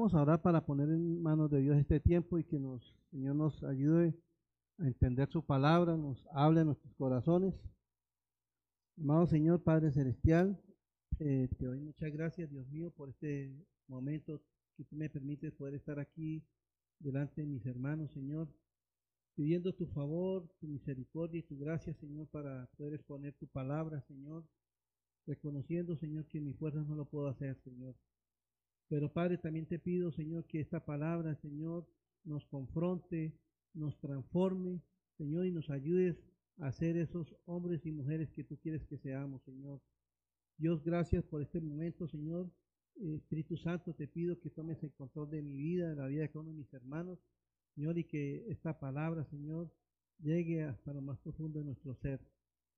Vamos para poner en manos de Dios este tiempo y que nos, Señor nos ayude a entender su palabra, nos hable a nuestros corazones. Amado Señor, Padre Celestial, eh, te doy muchas gracias, Dios mío, por este momento que tú me permites poder estar aquí delante de mis hermanos, Señor, pidiendo tu favor, tu misericordia y tu gracia, Señor, para poder exponer tu palabra, Señor, reconociendo, Señor, que en mis fuerzas no lo puedo hacer, Señor. Pero Padre, también te pido, Señor, que esta palabra, Señor, nos confronte, nos transforme, Señor, y nos ayudes a ser esos hombres y mujeres que tú quieres que seamos, Señor. Dios, gracias por este momento, Señor. Espíritu Santo, te pido que tomes el control de mi vida, de la vida de cada uno de mis hermanos, Señor, y que esta palabra, Señor, llegue hasta lo más profundo de nuestro ser.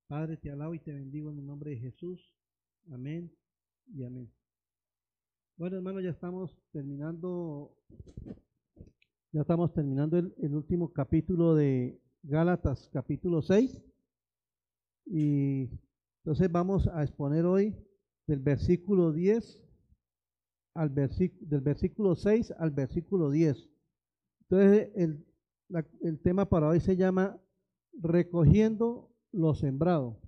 Padre, te alabo y te bendigo en el nombre de Jesús. Amén y amén. Bueno, hermanos, ya estamos terminando, ya estamos terminando el, el último capítulo de Gálatas, capítulo 6. Y entonces vamos a exponer hoy del versículo 10 al versículo, del versículo 6 al versículo 10. Entonces, el, el tema para hoy se llama Recogiendo lo sembrado.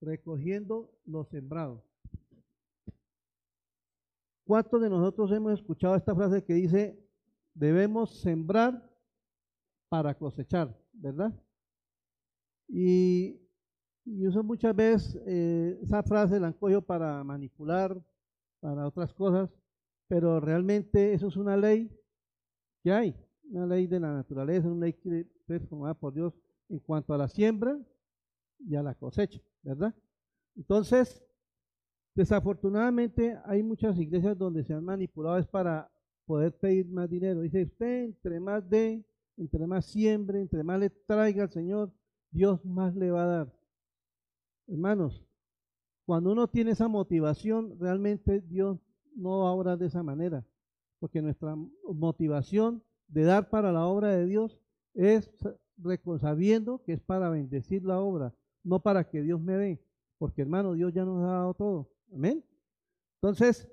Recogiendo lo sembrado. ¿Cuántos de nosotros hemos escuchado esta frase que dice, debemos sembrar para cosechar, ¿verdad? Y, y uso muchas veces eh, esa frase, la han para manipular, para otras cosas, pero realmente eso es una ley que hay, una ley de la naturaleza, una ley que es formada por Dios en cuanto a la siembra y a la cosecha, ¿verdad? Entonces, desafortunadamente hay muchas iglesias donde se han manipulado es para poder pedir más dinero. Dice, usted entre más de, entre más siembre, entre más le traiga al Señor, Dios más le va a dar. Hermanos, cuando uno tiene esa motivación, realmente Dios no va a obrar de esa manera, porque nuestra motivación de dar para la obra de Dios es sabiendo que es para bendecir la obra, no para que Dios me dé, porque hermano, Dios ya nos ha dado todo. Amén. Entonces,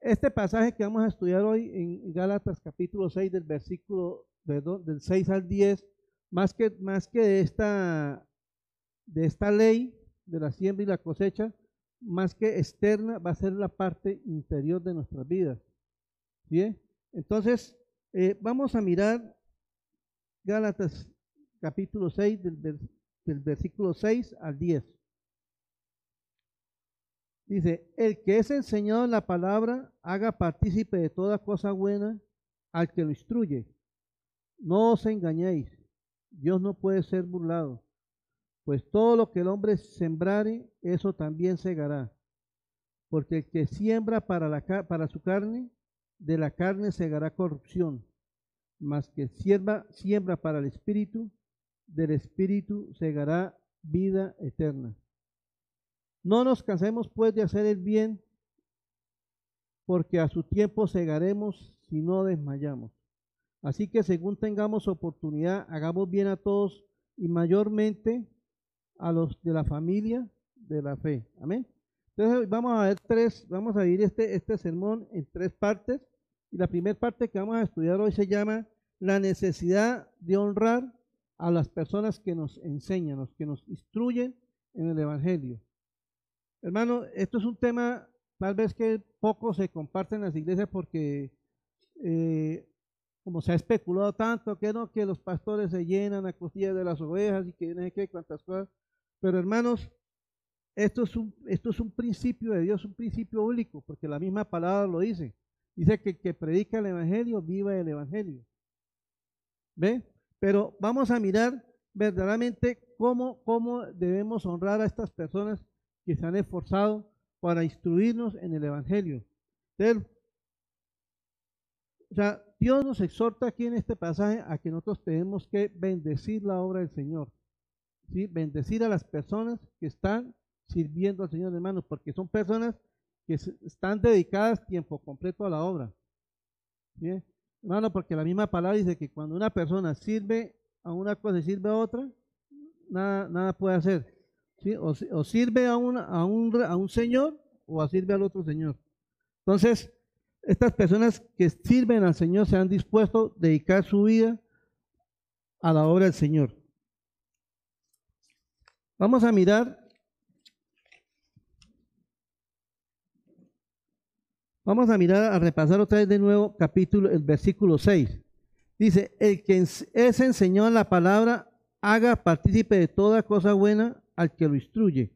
este pasaje que vamos a estudiar hoy en Gálatas capítulo 6 del versículo del 6 al 10, más que, más que de esta, de esta ley de la siembra y la cosecha, más que externa, va a ser la parte interior de nuestras vidas. ¿Bien? Entonces, eh, vamos a mirar Gálatas capítulo 6 del, del versículo 6 al 10. Dice, el que es enseñado en la palabra, haga partícipe de toda cosa buena al que lo instruye. No os engañéis, Dios no puede ser burlado, pues todo lo que el hombre sembrare, eso también segará. Porque el que siembra para, la, para su carne, de la carne segará corrupción, mas que siembra, siembra para el espíritu, del espíritu segará vida eterna. No nos cansemos pues de hacer el bien, porque a su tiempo segaremos si no desmayamos. Así que según tengamos oportunidad, hagamos bien a todos y mayormente a los de la familia de la fe. Amén. Entonces vamos a ver tres, vamos a ir este, este sermón en tres partes. Y la primera parte que vamos a estudiar hoy se llama la necesidad de honrar a las personas que nos enseñan, los que nos instruyen en el Evangelio. Hermano, esto es un tema tal vez que poco se comparte en las iglesias porque eh, como se ha especulado tanto, que no, que los pastores se llenan a costillas de las ovejas y que no sé qué, cuantas cosas. Pero hermanos, esto es, un, esto es un principio de Dios, un principio bíblico, porque la misma palabra lo dice. Dice que que predica el Evangelio, viva el Evangelio. ¿Ve? Pero vamos a mirar verdaderamente cómo, cómo debemos honrar a estas personas que se han esforzado para instruirnos en el Evangelio. o sea, Dios nos exhorta aquí en este pasaje a que nosotros tenemos que bendecir la obra del Señor. ¿sí? Bendecir a las personas que están sirviendo al Señor, hermanos, porque son personas que están dedicadas tiempo completo a la obra. ¿sí? Hermano, porque la misma palabra dice que cuando una persona sirve a una cosa y sirve a otra, nada, nada puede hacer. O, sirve a, a, un, a un señor o sirve al otro señor. Entonces, estas personas que sirven al Señor se han dispuesto a dedicar su vida a la obra del Señor. Vamos a mirar. Vamos a mirar, a repasar otra vez de nuevo capítulo, el versículo 6. Dice, el que es enseñado en la palabra, haga partícipe de toda cosa buena al que lo instruye.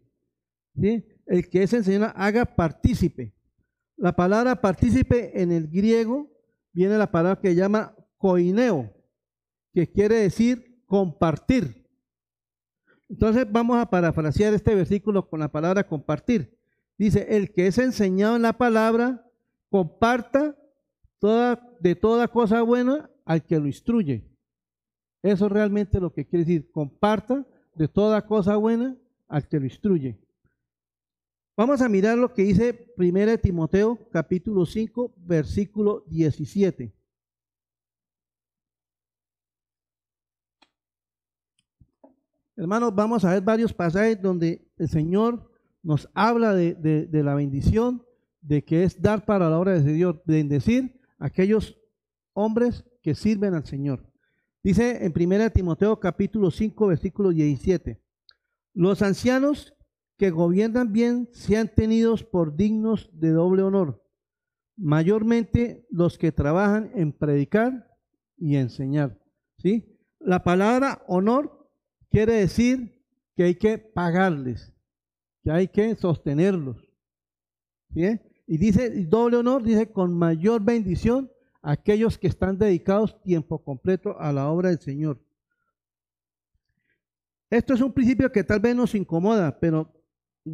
El que es enseñado, haga partícipe. La palabra partícipe en el griego viene la palabra que llama koineo, que quiere decir compartir. Entonces vamos a parafrasear este versículo con la palabra compartir. Dice, el que es enseñado en la palabra, comparta toda, de toda cosa buena al que lo instruye. Eso es realmente lo que quiere decir, comparta de toda cosa buena al que lo instruye. Vamos a mirar lo que dice 1 Timoteo capítulo 5, versículo 17. Hermanos, vamos a ver varios pasajes donde el Señor nos habla de, la bendición, de que es dar para la obra de Dios, bendecir a aquellos hombres que sirven al Señor. Dice en 1 Timoteo capítulo 5, versículo 17, los ancianos que gobiernan bien sean tenidos por dignos de doble honor, mayormente los que trabajan en predicar y enseñar. ¿sí? La palabra honor quiere decir que hay que pagarles, que hay que sostenerlos. ¿sí? Y dice doble honor, dice con mayor bendición aquellos que están dedicados tiempo completo a la obra del Señor. Esto es un principio que tal vez nos incomoda, pero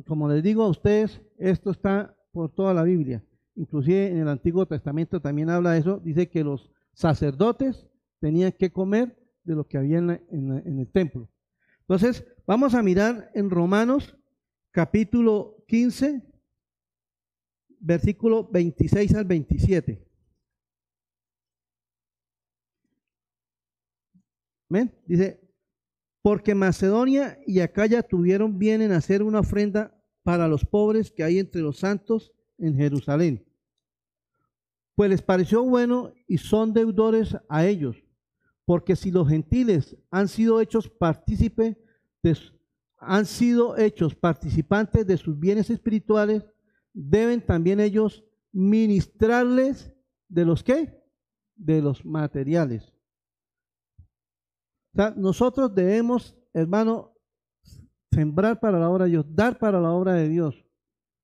como les digo a ustedes, esto está por toda la Biblia. Inclusive en el Antiguo Testamento también habla de eso. Dice que los sacerdotes tenían que comer de lo que había en, el templo. Entonces, vamos a mirar en Romanos capítulo 15, versículo 26 al 27. Dice, porque Macedonia y Acaya tuvieron bien en hacer una ofrenda para los pobres que hay entre los santos en Jerusalén. Pues les pareció bueno y son deudores a ellos, porque si los gentiles han sido hechos partícipes han sido hechos participantes de sus bienes espirituales, deben también ellos ministrarles de los qué? De los materiales nosotros debemos, hermano, sembrar para la obra de Dios, dar para la obra de Dios.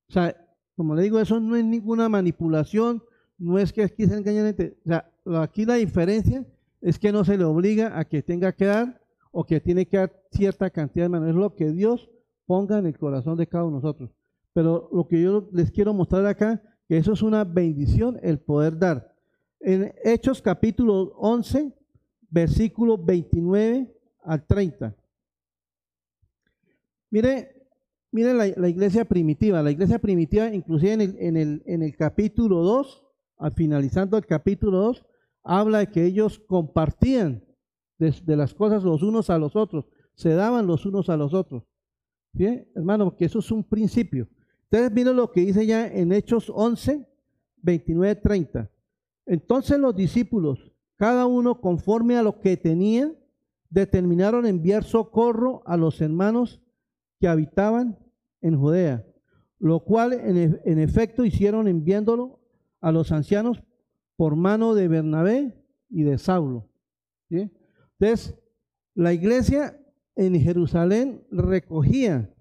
O sea, como le digo, eso no es ninguna manipulación, no es que aquí se engañen. O sea, aquí la diferencia es que no se le obliga a que tenga que dar o que tiene que dar cierta cantidad de manos. Es lo que Dios ponga en el corazón de cada uno de nosotros. Pero lo que yo les quiero mostrar acá, que eso es una bendición el poder dar. En Hechos capítulo 11, versículo 29 al 30. Mire, mire la, iglesia primitiva. La iglesia primitiva, inclusive en el, en el, en el capítulo 2, al finalizando el capítulo 2, habla de que ellos compartían de, las cosas los unos a los otros, se daban los unos a los otros. ¿Sí? Hermano, porque eso es un principio. Ustedes miren lo que dice ya en Hechos 11, 29, 30. Entonces los discípulos cada uno conforme a lo que tenía, determinaron enviar socorro a los hermanos que habitaban en Judea, lo cual en, e, efecto hicieron enviándolo a los ancianos por mano de Bernabé y de Saulo. Entonces, la iglesia en Jerusalén recogía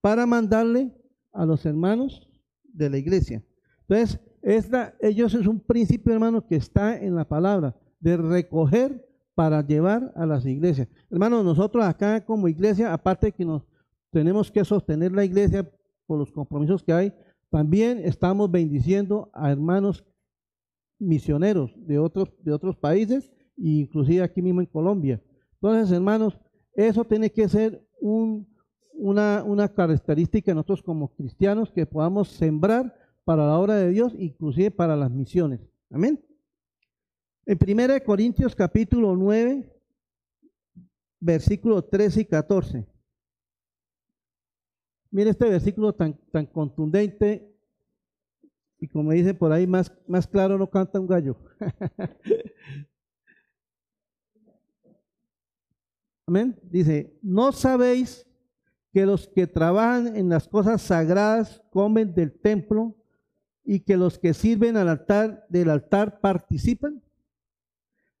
para mandarle a los hermanos de la iglesia. Entonces, esta, ellos es un principio, hermano, que está en la palabra, de recoger para llevar a las iglesias. Hermano, nosotros acá como iglesia, aparte de que nos tenemos que sostener la iglesia por los compromisos que hay, también estamos bendiciendo a hermanos misioneros de otros, de otros países, inclusive aquí mismo en Colombia. Entonces, hermanos, eso tiene que ser un, una, una característica de nosotros como cristianos que podamos sembrar para la obra de Dios, inclusive para las misiones. Amén. En 1 Corintios capítulo 9, versículos 13 y 14. Mire este versículo tan, tan contundente Y como dice por ahí, más, más claro no canta un gallo. Amén. Dice, ¿no sabéis que los que trabajan en las cosas sagradas comen del templo y que los que sirven al altar del altar participan?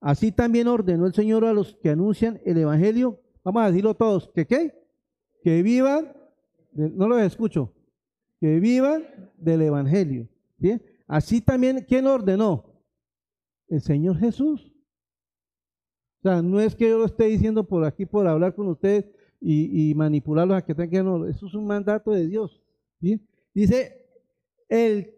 Así también ordenó el Señor a los que anuncian el Evangelio. Vamos a decirlo todos, que qué? Que vivan, no lo escucho, que vivan del Evangelio. Así también, ¿quién ordenó? El Señor Jesús. O sea, no es que yo lo esté diciendo por aquí, por hablar con ustedes y, manipularlos a que tengan, no, eso es un mandato de Dios. Dice, el,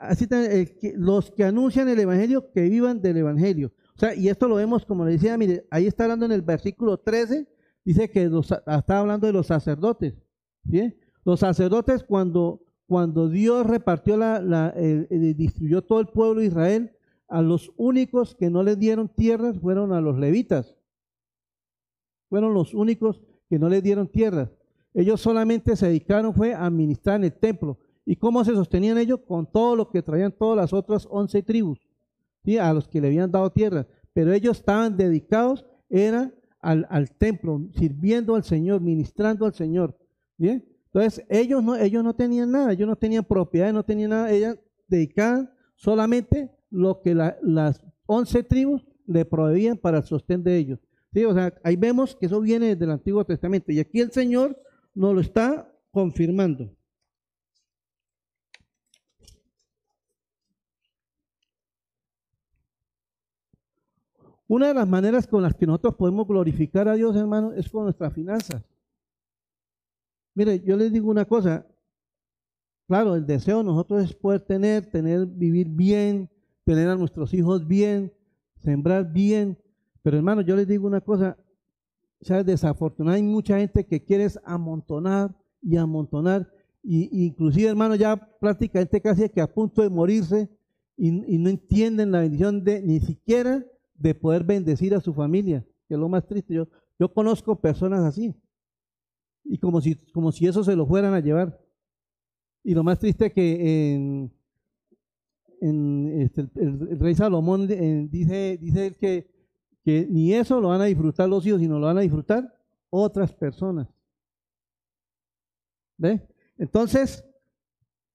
así también, los que anuncian el Evangelio, que vivan del Evangelio. O sea, y esto lo vemos, como le decía, mire, ahí está hablando en el versículo 13, dice que está hablando de los sacerdotes. Los sacerdotes cuando, cuando Dios repartió la, distribuyó todo el pueblo de Israel, a los únicos que no les dieron tierras fueron a los levitas. Fueron los únicos que no les dieron tierras. Ellos solamente se dedicaron fue a administrar en el templo. ¿Y cómo se sostenían ellos? Con todo lo que traían todas las otras once tribus, ¿sí? a los que le habían dado tierra. Pero ellos estaban dedicados, era al, templo, sirviendo al Señor, ministrando al Señor. Entonces, ellos no, ellos no tenían nada, ellos no tenían propiedad, no tenían nada, ellos dedicaban solamente lo que las once tribus le proveían para el sostén de ellos. ¿Sí? O sea, ahí vemos que eso viene del Antiguo Testamento y aquí el Señor nos lo está confirmando. Una de las maneras con las que nosotros podemos glorificar a Dios, hermano, es con nuestras finanzas. Mire, yo les digo una cosa. Claro, el deseo de nosotros es poder tener, tener, vivir bien, tener a nuestros hijos bien, sembrar bien. Pero hermano, yo les digo una cosa, ¿sabes? Desafortunadamente hay mucha gente que quiere amontonar y amontonar. Y, inclusive, hermano, ya prácticamente casi que a punto de morirse y, no entienden la bendición de ni siquiera de poder bendecir a su familia, que es lo más triste. Yo, yo conozco personas así. Y como si, como si eso se lo fueran a llevar. Y lo más triste que en, en este, el, rey Salomón dice, dice que, que ni eso lo van a disfrutar los hijos, sino lo van a disfrutar otras personas. ¿Ve? Entonces,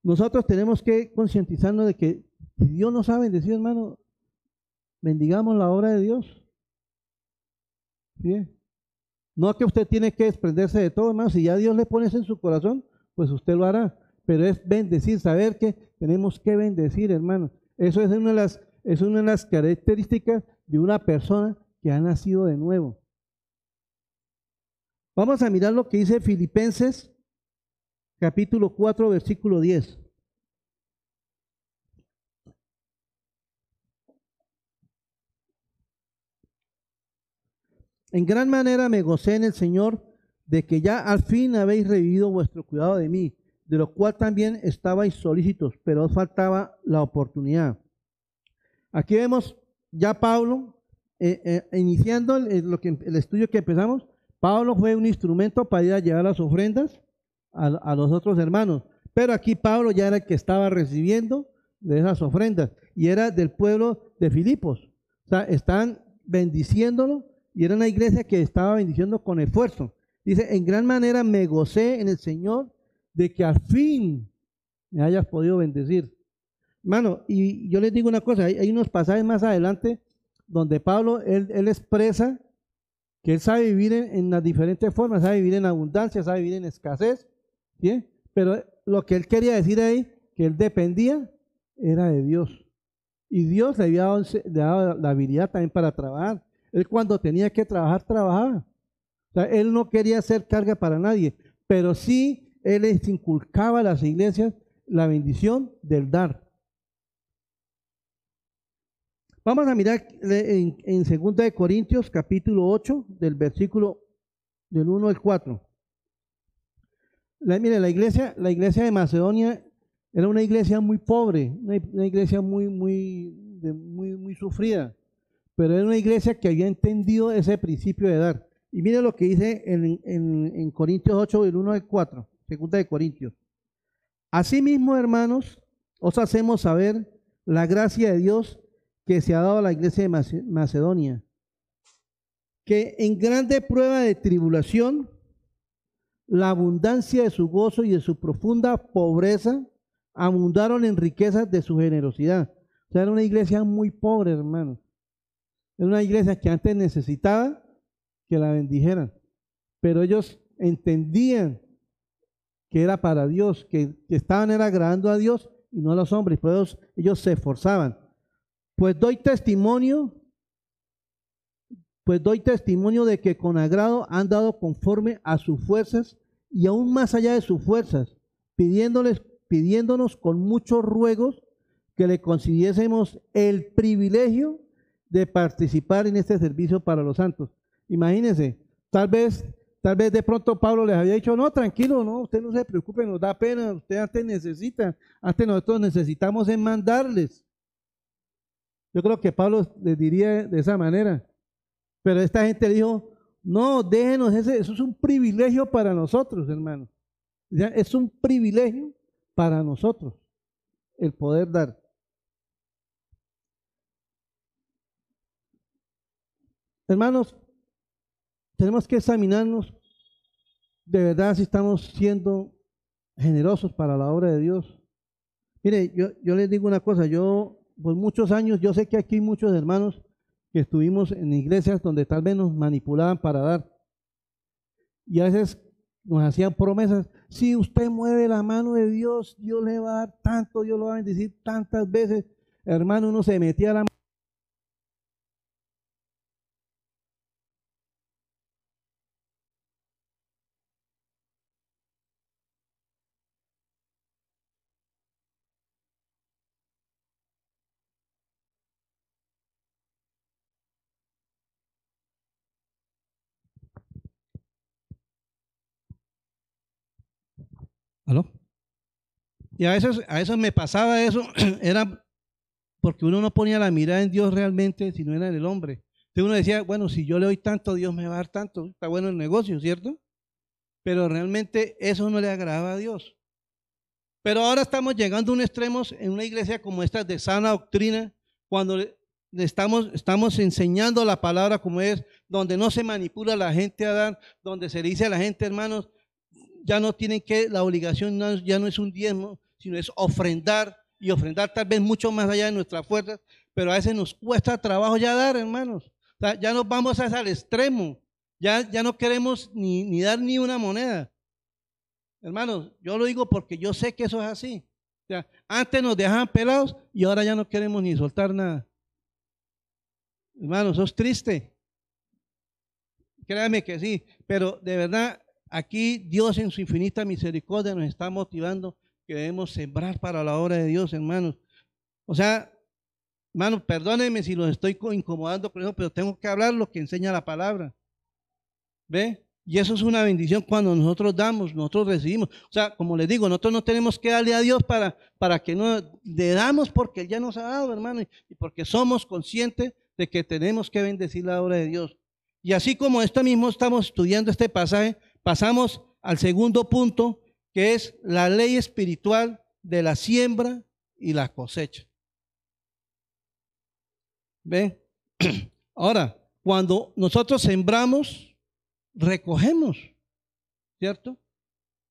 nosotros tenemos que concientizarnos de que si Dios nos ha bendecido, hermano, bendigamos la obra de Dios. ¿Sí? No que usted tiene que desprenderse de todo, hermano. Si ya Dios le pone eso en su corazón, pues usted lo hará pero es bendecir, saber que tenemos que bendecir, hermano. Eso es una de las, es una de las características de una persona que ha nacido de nuevo. Vamos a mirar lo que dice Filipenses capítulo 4, versículo 10. En gran manera me gocé en el Señor de que ya al fin habéis revivido vuestro cuidado de mí de lo cual también estabais solícitos, pero os faltaba la oportunidad. Aquí vemos ya Pablo, eh, eh, iniciando el, lo que, el estudio que empezamos, Pablo fue un instrumento para ir a llevar las ofrendas a, los otros hermanos, pero aquí Pablo ya era el que estaba recibiendo de esas ofrendas y era del pueblo de Filipos. O sea, están bendiciéndolo y era una iglesia que estaba bendiciendo con esfuerzo. Dice, en gran manera me gocé en el Señor de que al fin me hayas podido bendecir. Hermano, y yo les digo una cosa, hay, unos pasajes más adelante donde Pablo, él, expresa que él sabe vivir en, las diferentes formas, sabe vivir en abundancia, sabe vivir en escasez, ¿sí? pero lo que él quería decir ahí, que él dependía, era de Dios. Y Dios le había dado, la habilidad también para trabajar. Él cuando tenía que trabajar, trabajaba. O sea, él no quería hacer carga para nadie, pero sí él les inculcaba a las iglesias la bendición del dar. Vamos a mirar en, en 2 de Corintios capítulo 8 del versículo del 1 al 4. La, mire, la iglesia, la iglesia de Macedonia era una iglesia muy pobre, una, iglesia muy, muy, muy sufrida, pero era una iglesia que había entendido ese principio de dar. Y mire lo que dice en, en, en Corintios 8, del 1 al 4. Segunda de Corintios. Asimismo, hermanos, os hacemos saber la gracia de Dios que se ha dado a la iglesia de Macedonia, que en grande prueba de tribulación, la abundancia de su gozo y de su profunda pobreza abundaron en riquezas de su generosidad. O sea, era una iglesia muy pobre, hermanos. Era una iglesia que antes necesitaba que la bendijeran. Pero ellos entendían que era para Dios, que, estaban era agradando a Dios y no a los hombres. Por eso ellos se esforzaban. Pues doy testimonio, pues doy testimonio de que con agrado han dado conforme a sus fuerzas y aún más allá de sus fuerzas, pidiéndoles, pidiéndonos con muchos ruegos que le concediésemos el privilegio de participar en este servicio para los santos. Imagínense, tal vez, tal vez de pronto Pablo les había dicho, no, tranquilo, no, usted no se preocupe, nos da pena, usted antes necesita, antes nosotros necesitamos en mandarles. Yo creo que Pablo les diría de esa manera. Pero esta gente dijo, no, déjenos, ese, eso es un privilegio para nosotros, hermanos. Es un privilegio para nosotros el poder dar. Hermanos, tenemos que examinarnos de verdad si estamos siendo generosos para la obra de Dios. Mire, yo, yo les digo una cosa, yo por muchos años, yo sé que aquí hay muchos hermanos que estuvimos en iglesias donde tal vez nos manipulaban para dar. Y a veces nos hacían promesas, si usted mueve la mano de Dios, Dios le va a dar tanto, Dios lo va a bendecir tantas veces. Hermano, uno se metía la ¿Aló? Y a veces, a me pasaba eso, era porque uno no ponía la mirada en Dios realmente, sino era en el hombre. Entonces uno decía, bueno, si yo le doy tanto, Dios me va a dar tanto, está bueno el negocio, ¿cierto? Pero realmente eso no le agradaba a Dios. Pero ahora estamos llegando a un extremo en una iglesia como esta de sana doctrina, cuando estamos, estamos enseñando la palabra como es, donde no se manipula la gente a dar, donde se dice a la gente, hermanos, ya no tienen que, la obligación ya no es un diezmo, sino es ofrendar y ofrendar tal vez mucho más allá de nuestras fuerzas, pero a veces nos cuesta trabajo ya dar, hermanos. ya nos vamos hasta el extremo, ya, ya no queremos ni, ni dar ni una moneda. Hermanos, yo lo digo porque yo sé que eso es así. antes nos dejaban pelados y ahora ya no queremos ni soltar nada. Hermanos, eso es triste. Créame que sí, pero de verdad Aquí Dios en su infinita misericordia nos está motivando que debemos sembrar para la obra de Dios, hermanos. O sea, hermanos, perdónenme si los estoy incomodando con eso, pero tengo que hablar lo que enseña la palabra. ¿Ve? Y eso es una bendición cuando nosotros damos, nosotros recibimos. O sea, como les digo, nosotros no tenemos que darle a Dios para, para que no le damos porque Él ya nos ha dado, hermano, y porque somos conscientes de que tenemos que bendecir la obra de Dios. Y así como esto mismo estamos estudiando este pasaje, pasamos al segundo punto, que es la ley espiritual de la siembra y la cosecha. ¿Ven? Ahora, cuando nosotros sembramos, recogemos, ¿cierto?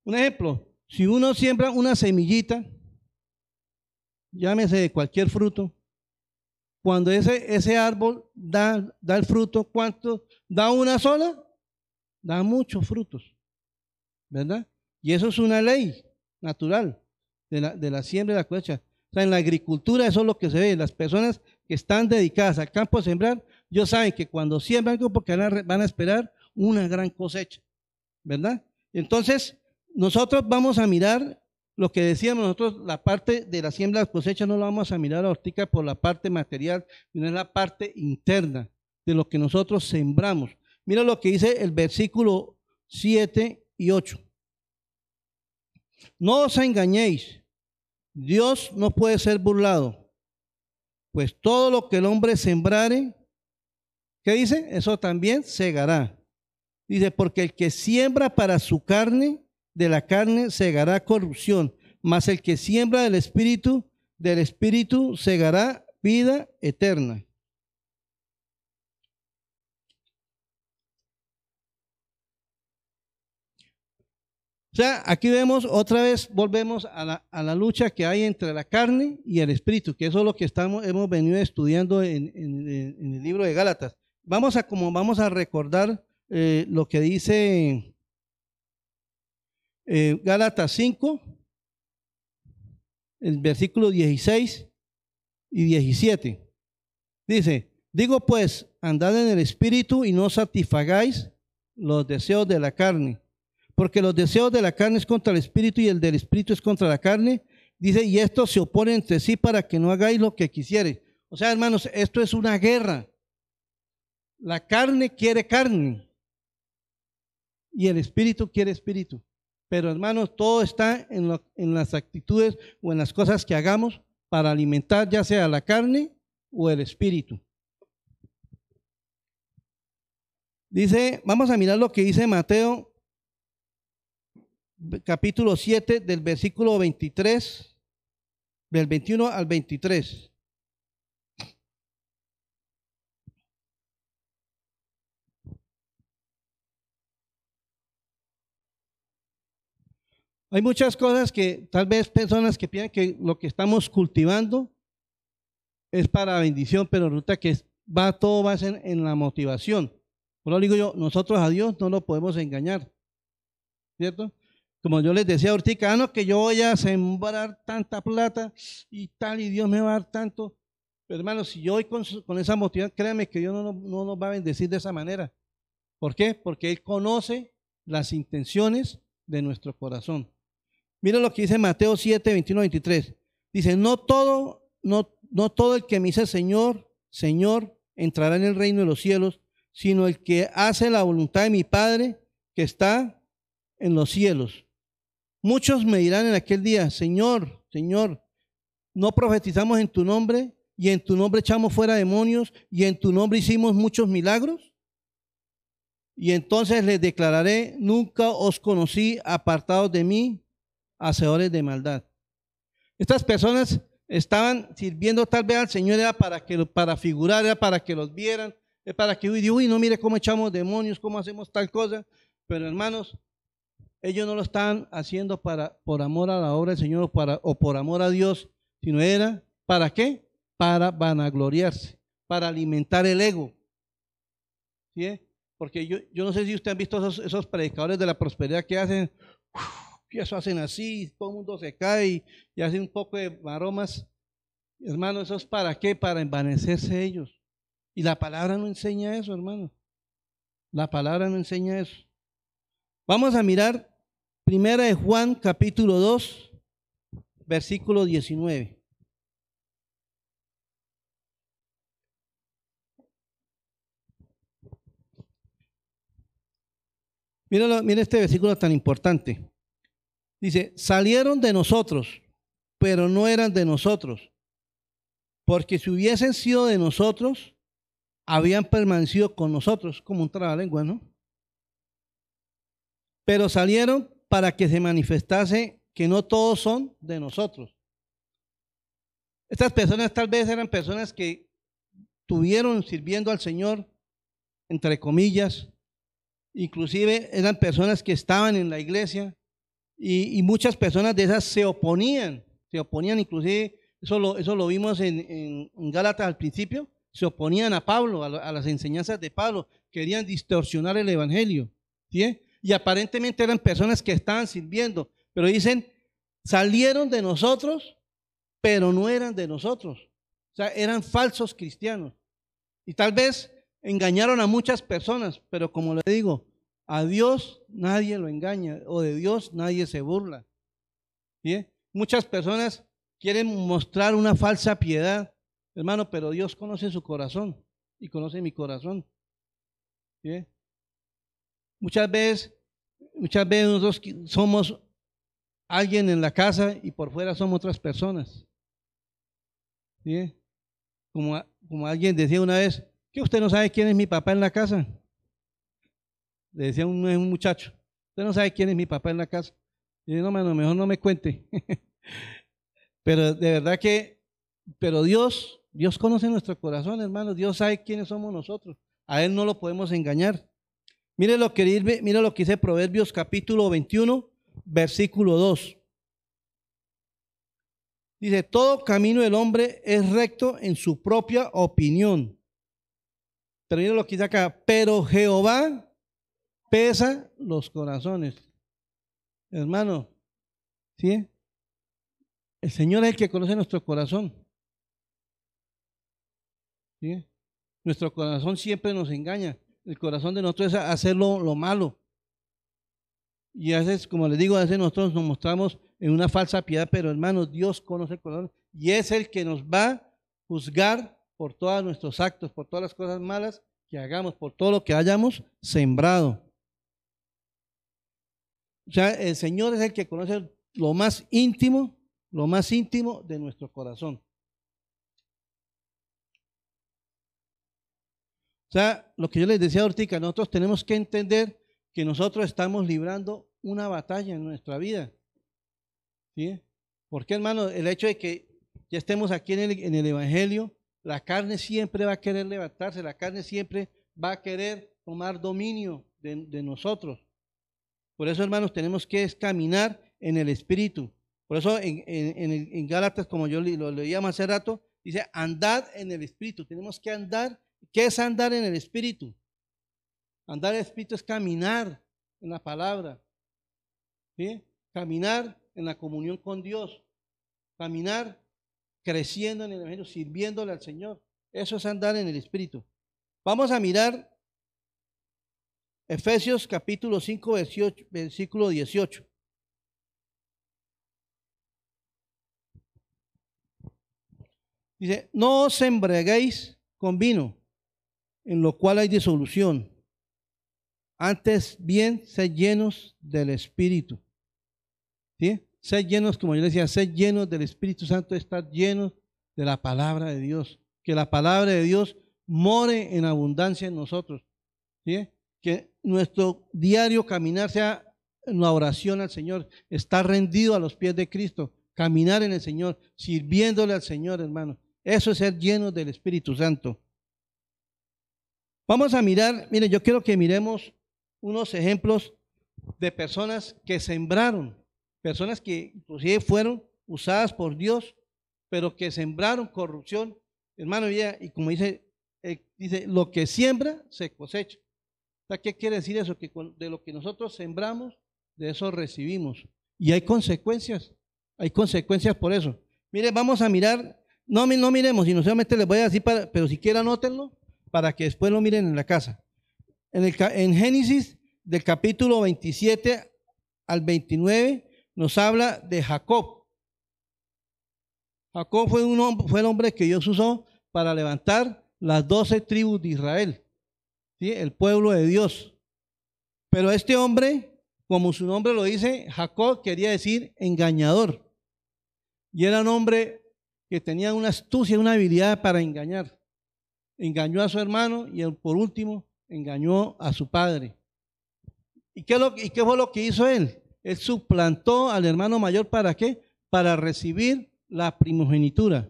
Un ejemplo, si uno siembra una semillita, llámese de cualquier fruto, cuando ese, ese árbol da, da el fruto, ¿cuánto? ¿Da una sola? da muchos frutos, ¿verdad? Y eso es una ley natural de la, de la siembra y la cosecha. O sea, en la agricultura eso es lo que se ve. Las personas que están dedicadas al campo a sembrar, ellos saben que cuando siembran algo porque van a, esperar una gran cosecha, ¿verdad? Entonces, nosotros vamos a mirar lo que decíamos nosotros, la parte de la siembra y la cosecha no la vamos a mirar ahorita por la parte material, sino en la parte interna de lo que nosotros sembramos. Mira lo que dice el versículo 7 y 8. No os engañéis, Dios no puede ser burlado, pues todo lo que el hombre sembrare, ¿qué dice? Eso también segará. Dice, porque el que siembra para su carne, de la carne segará corrupción, mas el que siembra del Espíritu, del Espíritu segará vida eterna. O sea, aquí vemos otra vez, volvemos a la, lucha que hay entre la carne y el espíritu, que eso es lo que estamos, hemos venido estudiando en, el libro de Gálatas. Vamos a, como vamos a recordar eh, lo que dice eh, Gálatas 5, el versículo 16 y 17. Dice, digo pues, andad en el espíritu y no satisfagáis los deseos de la carne porque los deseos de la carne es contra el espíritu y el del espíritu es contra la carne. Dice, y esto se opone entre sí para que no hagáis lo que quisierais. O sea, hermanos, esto es una guerra. La carne quiere carne y el espíritu quiere espíritu. Pero hermanos, todo está en, en las actitudes o en las cosas que hagamos para alimentar ya sea la carne o el espíritu. Dice, vamos a mirar lo que dice Mateo capítulo 7 del versículo 23, del 21 al 23. Hay muchas cosas que tal vez personas que piensan que lo que estamos cultivando es para bendición, pero resulta que va todo va ser en la motivación. Por lo digo yo, nosotros a Dios no lo podemos engañar. ¿Cierto? Como yo les decía ahorita, ah, no, que yo voy a sembrar tanta plata y tal, y Dios me va a dar tanto. Pero hermano, si yo voy con, esa motivación, créanme que Dios no, no nos va a bendecir de esa manera. ¿Por qué? Porque Él conoce las intenciones de nuestro corazón. Mira lo que dice Mateo 7, 21, 23. Dice, no todo, no, no todo el que me dice Señor, Señor, entrará en el reino de los cielos, sino el que hace la voluntad de mi Padre que está en los cielos. Muchos me dirán en aquel día, Señor, Señor, ¿no profetizamos en tu nombre y en tu nombre echamos fuera demonios y en tu nombre hicimos muchos milagros? Y entonces les declararé, nunca os conocí apartados de mí, hacedores de maldad. Estas personas estaban sirviendo tal vez al Señor era para que para figurar, era para que los vieran, es para que uy, uy, no mire cómo echamos demonios, cómo hacemos tal cosa. Pero hermanos, ellos no lo estaban haciendo para, por amor a la obra del Señor para, o por amor a Dios, sino era, ¿para qué? Para vanagloriarse, para alimentar el ego. ¿Sí? Porque yo, yo no sé si ustedes han visto esos, predicadores de la prosperidad que hacen, que eso hacen así, todo el mundo se cae y, hacen un poco de aromas. Hermano, ¿eso es para qué? Para envanecerse ellos. Y la palabra no enseña eso, hermano. La palabra no enseña eso. Vamos a mirar Primera de Juan, capítulo 2, versículo 19. Mira, este versículo tan importante. Dice, salieron de nosotros, pero no eran de nosotros. Porque si hubiesen sido de nosotros, habían permanecido con nosotros, como un trabalengua, ¿no? Pero salieron para que se manifestase que no todos son de nosotros. Estas personas tal vez eran personas que tuvieron sirviendo al Señor, entre comillas, inclusive eran personas que estaban en la iglesia y, muchas personas de esas se oponían, se oponían inclusive, eso lo, eso lo vimos en, en, Gálatas al principio, se oponían a Pablo, a, las enseñanzas de Pablo, querían distorsionar el Evangelio. ¿sí? Y aparentemente eran personas que estaban sirviendo, pero dicen, salieron de nosotros, pero no eran de nosotros. O sea, eran falsos cristianos. Y tal vez engañaron a muchas personas, pero como le digo, a Dios nadie lo engaña o de Dios nadie se burla. Muchas personas quieren mostrar una falsa piedad, hermano, pero Dios conoce su corazón y conoce mi corazón. ¿Sí? Muchas veces, muchas veces nosotros somos alguien en la casa y por fuera somos otras personas. ¿Sí? Como, como alguien decía una vez, que usted no sabe quién es mi papá en la casa. Le decía un, muchacho, usted no sabe quién es mi papá en la casa. Y no, mano, mejor no me cuente. Pero de verdad que, pero Dios, Dios conoce nuestro corazón, hermanos. Dios sabe quiénes somos nosotros. A Él no lo podemos engañar. Mire lo que, mire lo que dice Proverbios capítulo 21, versículo 2. Dice, todo camino del hombre es recto en su propia opinión. Pero mire lo que dice acá, pero Jehová pesa los corazones. Hermano, ¿sí? El Señor es el que conoce nuestro corazón. ¿Sí? Nuestro corazón siempre nos engaña. El corazón de nosotros es hacer lo, malo. Y a veces, como les digo, a veces nosotros nos mostramos en una falsa piedad, pero hermanos, Dios conoce el corazón y es el que nos va a juzgar por todos nuestros actos, por todas las cosas malas que hagamos, por todo lo que hayamos sembrado. O sea, el Señor es el que conoce lo más íntimo, lo más íntimo de nuestro corazón. Sea, lo que yo les decía ahorita, nosotros tenemos que entender que nosotros estamos librando una batalla en nuestra vida. ¿Sí? Porque, hermano, el hecho de que ya estemos aquí en el, Evangelio, la carne siempre va a querer levantarse, la carne siempre va a querer tomar dominio de, nosotros. Por eso, hermanos, tenemos que caminar en el Espíritu. Por eso en, en, Gálatas, como yo lo leíamos hace rato, dice, andad en el Espíritu. Tenemos que andar. ¿Qué es andar en el Espíritu? Andar en el Espíritu es caminar en la palabra. ¿sí? Caminar en la comunión con Dios. Caminar creciendo en el Evangelio, sirviéndole al Señor. Eso es andar en el Espíritu. Vamos a mirar Efesios capítulo 5, versículo 18. Dice, no os embriaguéis con vino, en lo cual hay disolución. Antes bien, sed llenos del Espíritu. ¿Sí? Sed llenos, como yo decía, sed llenos del Espíritu Santo, estar llenos de la palabra de Dios. Que la palabra de Dios more en abundancia en nosotros. ¿Sí? que nuestro diario caminar sea en la oración al Señor, estar rendido a los pies de Cristo, caminar en el Señor, sirviéndole al Señor, hermano. Eso es ser lleno del Espíritu Santo. Vamos a mirar, miren, yo quiero que miremos unos ejemplos de personas que sembraron, personas que inclusive fueron usadas por Dios, pero que sembraron corrupción. Hermano, y como dice, eh, dice, lo que siembra se cosecha. ¿Qué quiere decir eso? Que de lo que nosotros sembramos, de eso recibimos. Y hay consecuencias, hay consecuencias por eso. Mire, vamos a mirar, no, no miremos, y no solamente les voy a decir, para, pero si quieren anótenlo para que después lo miren en la casa. En, el, en Génesis del capítulo 27 al 29 nos habla de Jacob. Jacob fue, un, fue el hombre que Dios usó para levantar las doce tribus de Israel el pueblo de Dios. Pero este hombre, como su nombre lo dice, Jacob quería decir engañador. Y era un hombre que tenía una astucia, una habilidad para engañar. Engañó a su hermano y por último engañó a su padre. ¿Y qué, lo, ¿Y qué fue lo que hizo él? Él suplantó al hermano mayor para qué? Para recibir la primogenitura.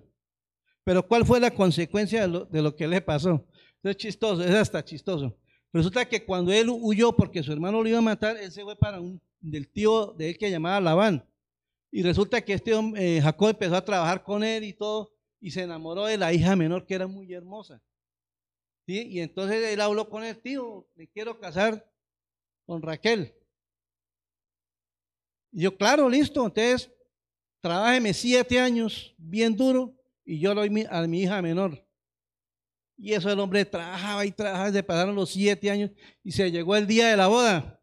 Pero ¿cuál fue la consecuencia de lo, de lo que le pasó? es chistoso, es hasta chistoso. Resulta que cuando él huyó porque su hermano lo iba a matar, él se fue para un del tío de él que llamaba Labán. Y resulta que este hombre, eh, Jacob empezó a trabajar con él y todo, y se enamoró de la hija menor que era muy hermosa. ¿Sí? Y entonces él habló con el tío, me quiero casar con Raquel. Y yo, claro, listo, entonces trabájeme siete años bien duro y yo lo doy a mi hija menor. Y eso el hombre trabajaba y trabajaba, se pasaron los siete años y se llegó el día de la boda.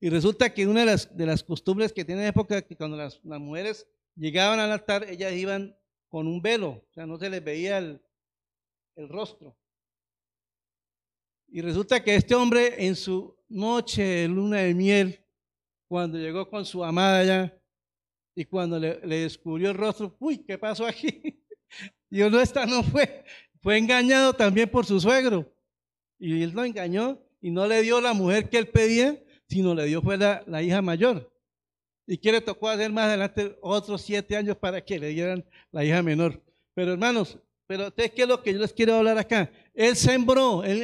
Y resulta que una de las, de las costumbres que tiene época, que cuando las, mujeres llegaban al altar, ellas iban con un velo, o sea, no se les veía el, el rostro. Y resulta que este hombre en su noche de luna de miel, cuando llegó con su amada allá, y cuando le, descubrió el rostro, uy, ¿qué pasó aquí? Dios no, esta no fue, fue engañado también por su suegro. Y él lo engañó y no le dio la mujer que él pedía, sino le dio fue la, hija mayor. Y que le tocó hacer más adelante otros siete años para que le dieran la hija menor. Pero hermanos, pero ¿qué es lo que yo les quiero hablar acá? Él sembró, él,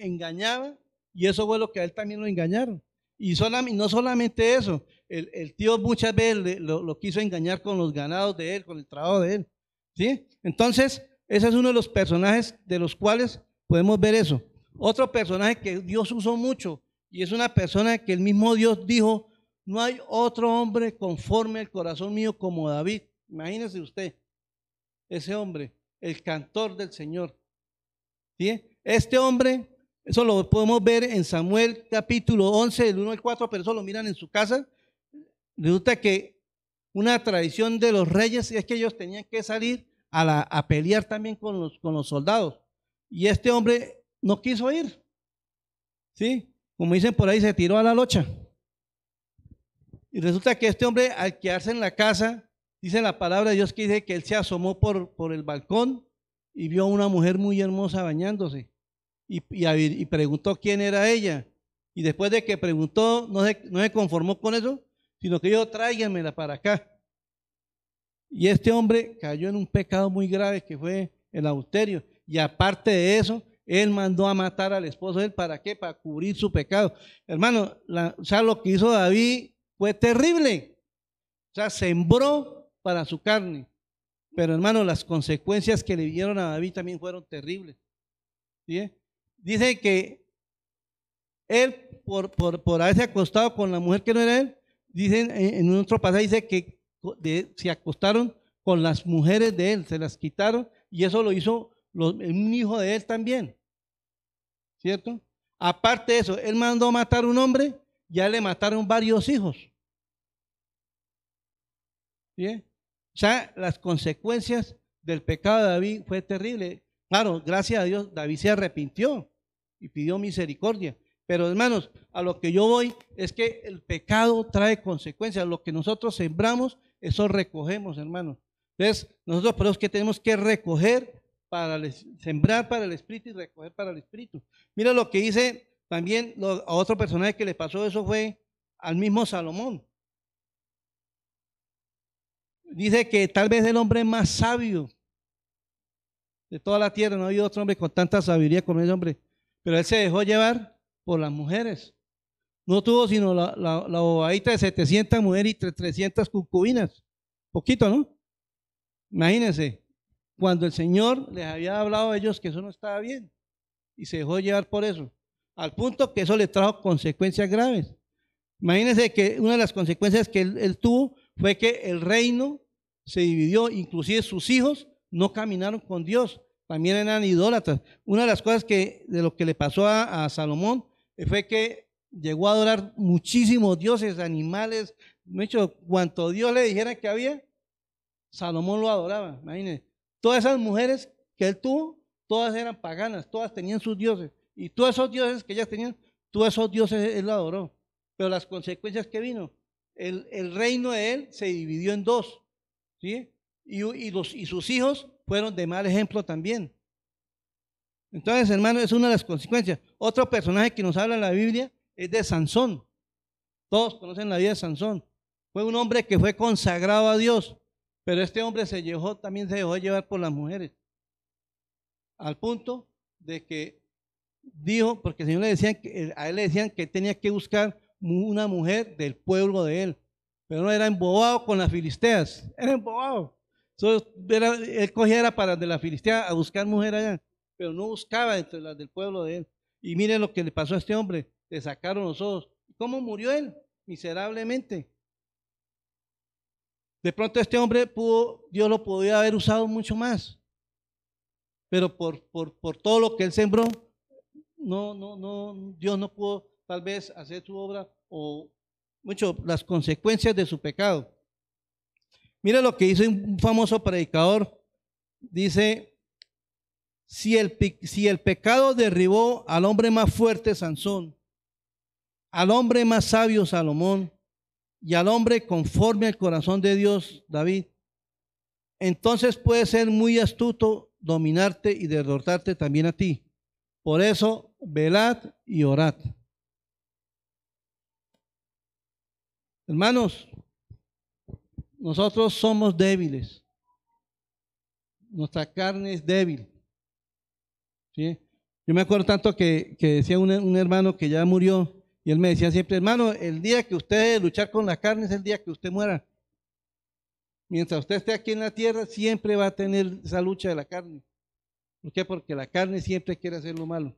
engañaba y eso fue lo que a él también lo engañaron. Y no solamente eso, el, tío muchas veces lo, quiso engañar con los ganados de él, con el trabajo de él. ¿sí? Entonces, ese es uno de los personajes de los cuales podemos ver eso. Otro personaje que Dios usó mucho y es una persona que el mismo Dios dijo, no hay otro hombre conforme al corazón mío como David. Imagínese usted, ese hombre, el cantor del Señor. ¿Sí? Este hombre, eso lo podemos ver en Samuel capítulo 11, del 1 al 4, pero eso lo miran en su casa. Resulta que una tradición de los reyes es que ellos tenían que salir a, la, a pelear también con los, con los soldados. Y este hombre no quiso ir. ¿Sí? Como dicen por ahí, se tiró a la locha. Y resulta que este hombre, al quedarse en la casa, dice la palabra de Dios que dice que él se asomó por, por el balcón y vio a una mujer muy hermosa bañándose. Y, y, preguntó quién era ella. Y después de que preguntó, no se, no se conformó con eso, sino que yo tráiganmela para acá. Y este hombre cayó en un pecado muy grave que fue el adulterio. Y aparte de eso, él mandó a matar al esposo de él. ¿Para qué? Para cubrir su pecado. Hermano, o sea, lo que hizo David fue terrible. O sea, sembró para su carne. Pero hermano, las consecuencias que le dieron a David también fueron terribles. Dice que él, por, por, haberse acostado con la mujer que no era él, dicen en otro pasaje, dice que se acostaron con las mujeres de él, se las quitaron y eso lo hizo un hijo de él también. ¿Cierto? Aparte de eso, él mandó matar a un hombre, ya le mataron varios hijos. ¿Sí? Sea, las consecuencias del pecado de David fue terrible. Claro, gracias a Dios, David se arrepintió y pidió misericordia. Pero hermanos, a lo que yo voy es que el pecado trae consecuencias. Lo que nosotros sembramos, eso recogemos, hermanos. Entonces, nosotros por que tenemos que recoger para sembrar para el espíritu y recoger para el espíritu. Mira lo que dice también a otro personaje que le pasó eso fue al mismo Salomón dice que tal vez el hombre más sabio de toda la tierra, no ha habido otro hombre con tanta sabiduría como ese hombre, pero él se dejó llevar por las mujeres. No tuvo sino la, la, la de 700 mujeres y 300 concubinas. Poquito, ¿no? Imagínense, cuando el Señor les había hablado a ellos que eso no estaba bien y se dejó llevar por eso, al punto que eso le trajo consecuencias graves. Imagínense que una de las consecuencias que él tuvo fue que el reino se dividió, inclusive sus hijos no caminaron con Dios, también eran idólatras. Una de las cosas que de lo que le pasó a, Salomón fue que llegó a adorar muchísimos dioses, animales, de hecho, cuanto Dios le dijera que había, Salomón lo adoraba, imagínense. Todas esas mujeres que él tuvo, todas eran paganas, todas tenían sus dioses. Y todos esos dioses que ellas tenían, todos esos dioses él lo adoró. Pero las consecuencias que vino, el, el reino de él se dividió en dos. ¿Sí? Y, los, y sus hijos fueron de mal ejemplo también. Entonces, hermano, es una de las consecuencias. Otro personaje que nos habla en la Biblia es de Sansón. Todos conocen la vida de Sansón. Fue un hombre que fue consagrado a Dios, pero este hombre se llevó, también se dejó llevar por las mujeres. Al punto de que dijo, porque el Señor le decían que a él le decían que tenía que buscar una mujer del pueblo de él pero no era embobado con las filisteas, era embobado. él cogía era para de la filistea a buscar mujer allá, pero no buscaba entre las del pueblo de él. Y miren lo que le pasó a este hombre, le sacaron los ojos. ¿Cómo murió él? Miserablemente. De pronto este hombre pudo, Dios lo podía haber usado mucho más. Pero por, por, por todo lo que él sembró, no, no, no, Dios no pudo tal vez hacer su obra o mucho las consecuencias de su pecado. Mira lo que dice un famoso predicador. Dice, si el, si el pecado derribó al hombre más fuerte, Sansón, al hombre más sabio, Salomón, y al hombre conforme al corazón de Dios, David, entonces puede ser muy astuto dominarte y derrotarte también a ti. Por eso, velad y orad. Hermanos, nosotros somos débiles. Nuestra carne es débil. Yo me acuerdo tanto que, decía un, hermano que ya murió y él me decía siempre, hermano, el día que usted luchar con la carne es el día que usted muera. Mientras usted esté aquí en la tierra, siempre va a tener esa lucha de la carne. ¿Por qué? Porque la carne siempre quiere hacer lo malo.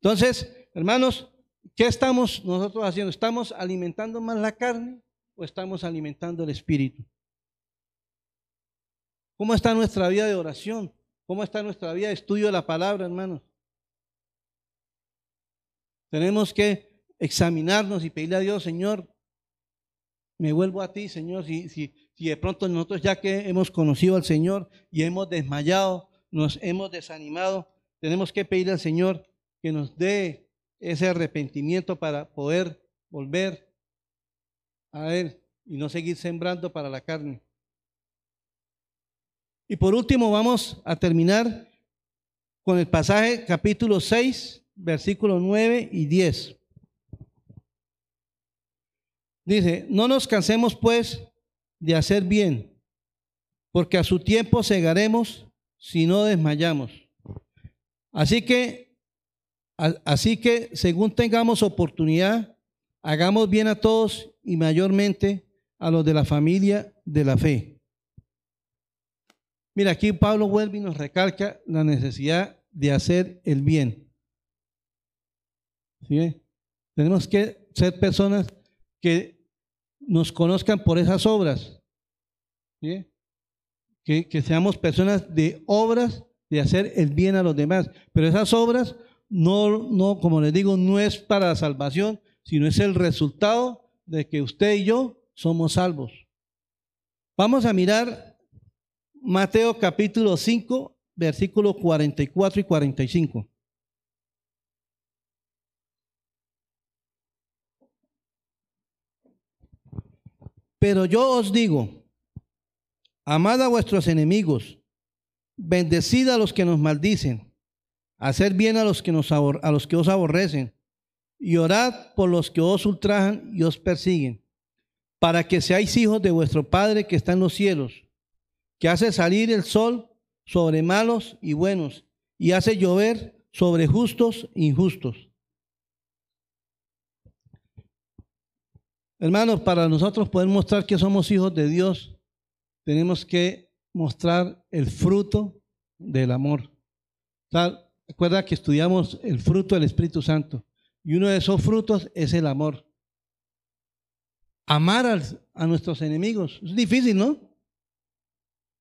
Entonces, hermanos, ¿qué estamos nosotros haciendo? ¿Estamos alimentando más la carne o estamos alimentando el espíritu? ¿Cómo está nuestra vida de oración? ¿Cómo está nuestra vida de estudio de la palabra, hermanos? Tenemos que examinarnos y pedirle a Dios, Señor, me vuelvo a ti, Señor, si, si, de pronto nosotros ya que hemos conocido al Señor y hemos desmayado, nos hemos desanimado, tenemos que pedirle al Señor que nos dé ese arrepentimiento para poder volver a Él y no seguir sembrando para la carne. Y por último vamos a terminar con el pasaje capítulo 6, versículos 9 y 10. Dice, no nos cansemos pues de hacer bien, porque a su tiempo cegaremos si no desmayamos. Así que, así que según tengamos oportunidad, hagamos bien a todos y mayormente a los de la familia de la fe. Mira, aquí Pablo vuelve y nos recalca la necesidad de hacer el bien. ¿Sí? Tenemos que ser personas que nos conozcan por esas obras. Que seamos personas de obras de hacer el bien a los demás. Pero esas obras no, no, como les digo, no es para la salvación, sino es el resultado de que usted y yo somos salvos. Vamos a mirar Mateo capítulo 5, versículos 44 y 45. Pero yo os digo, amad a vuestros enemigos, bendecid a los que nos maldicen, hacer bien a los que, a los que os aborrecen, y orad por los que os ultrajan y os persiguen, para que seáis hijos de vuestro Padre que está en los cielos que hace salir el sol sobre malos y buenos y hace llover sobre justos e injustos. Hermanos, para nosotros poder mostrar que somos hijos de Dios, tenemos que mostrar el fruto del amor. Recuerda que estudiamos el fruto del Espíritu Santo y uno de esos frutos es el amor. Amar a, a nuestros enemigos. Es difícil, ¿no?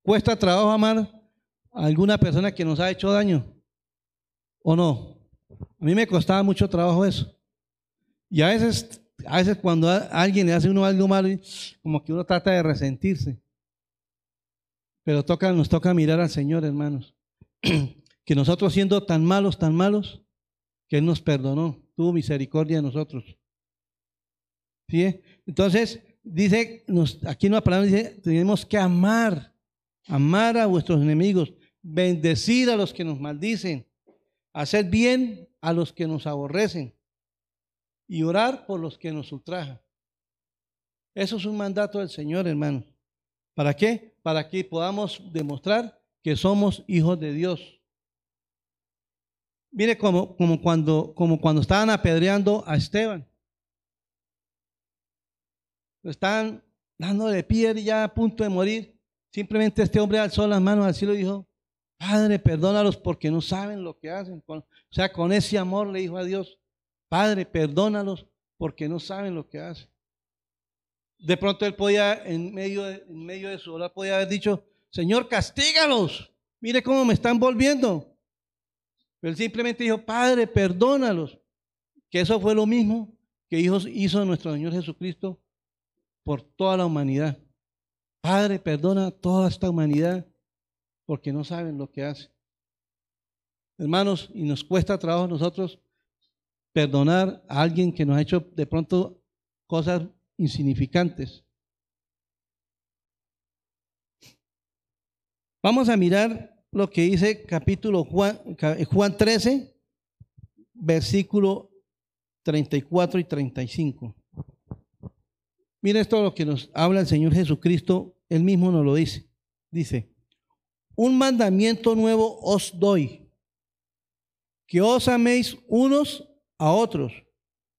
¿Cuesta trabajo amar a alguna persona que nos ha hecho daño? ¿O no? A mí me costaba mucho trabajo eso. Y a veces, a veces cuando alguien le hace uno algo malo, como que uno trata de resentirse. Pero nos toca mirar al Señor, hermanos. que nosotros siendo tan malos, tan malos, que Él nos perdonó, tuvo misericordia de nosotros. ¿Sí? Entonces, dice, nos, aquí en la palabra dice, tenemos que amar amar a vuestros enemigos, bendecir a los que nos maldicen, hacer bien a los que nos aborrecen y orar por los que nos ultrajan. Eso es un mandato del Señor, hermanos. ¿Para qué? Para que podamos demostrar que somos hijos de Dios. Mire como, como, cuando, como cuando estaban apedreando a Esteban. Lo estaban dando de pie ya a punto de morir. Simplemente este hombre alzó las manos cielo y dijo, Padre, perdónalos porque no saben lo que hacen. o sea, con ese amor le dijo a Dios, Padre, perdónalos porque no saben lo que hacen. De pronto él podía, en medio de, en medio de su orar, podía haber dicho, Señor, castígalos. Mire cómo me están volviendo. Él simplemente dijo, Padre, perdónalos. Que eso fue lo mismo que hizo nuestro Señor Jesucristo por toda la humanidad. Padre, perdona a toda esta humanidad porque no saben lo que hace. Hermanos, y nos cuesta trabajo a nosotros perdonar a alguien que nos ha hecho de pronto cosas insignificantes. Vamos a mirar lo que dice capítulo Juan, Juan 13, versículo 34 y 35. Mira esto lo que nos habla el Señor Jesucristo, él mismo nos lo dice. Dice, un mandamiento nuevo os doy, que os améis unos a otros,